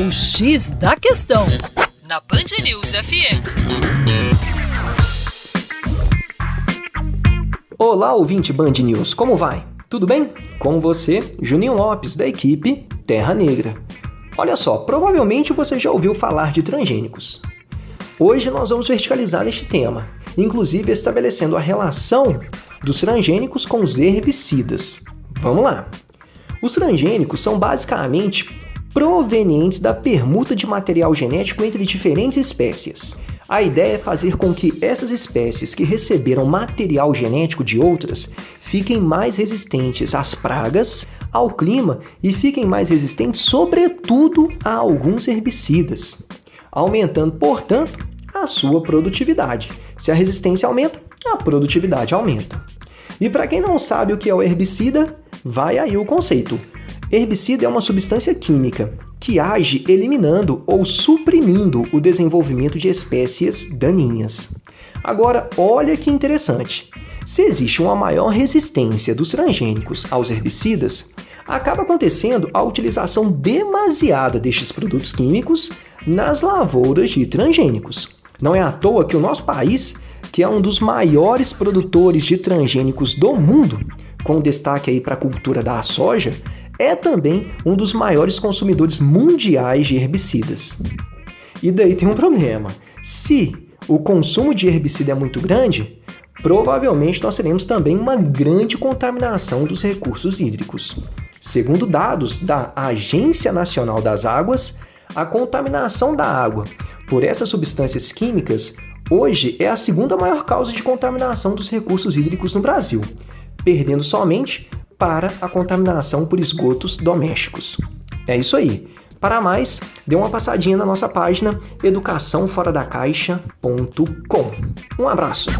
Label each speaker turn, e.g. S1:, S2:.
S1: O X da Questão, na Band News FM.
S2: Olá, ouvinte Band News, como vai? Tudo bem? Com você, Juninho Lopes, da equipe Terra Negra. Olha só, provavelmente você já ouviu falar de transgênicos. Hoje nós vamos verticalizar este tema, inclusive estabelecendo a relação dos transgênicos com os herbicidas. Vamos lá! Os transgênicos são basicamente provenientes da permuta de material genético entre diferentes espécies. A ideia é fazer com que essas espécies que receberam material genético de outras fiquem mais resistentes às pragas, ao clima e fiquem mais resistentes, sobretudo, a alguns herbicidas, aumentando, portanto, a sua produtividade. Se a resistência aumenta, a produtividade aumenta. E para quem não sabe o que é o herbicida, vai aí o conceito. Herbicida é uma substância química que age eliminando ou suprimindo o desenvolvimento de espécies daninhas. Agora, olha que interessante. Se existe uma maior resistência dos transgênicos aos herbicidas, acaba acontecendo a utilização demasiada destes produtos químicos nas lavouras de transgênicos. Não é à toa que o nosso país, que é um dos maiores produtores de transgênicos do mundo, com destaque aí para a cultura da soja, é também um dos maiores consumidores mundiais de herbicidas. E daí tem um problema. Se o consumo de herbicida é muito grande, provavelmente nós teremos também uma grande contaminação dos recursos hídricos. Segundo dados da Agência Nacional das Águas, a contaminação da água por essas substâncias químicas hoje é a segunda maior causa de contaminação dos recursos hídricos no Brasil, perdendo somente para a contaminação por esgotos domésticos. É isso aí. Para mais, dê uma passadinha na nossa página educaçãoforadacaixa.com. Um abraço!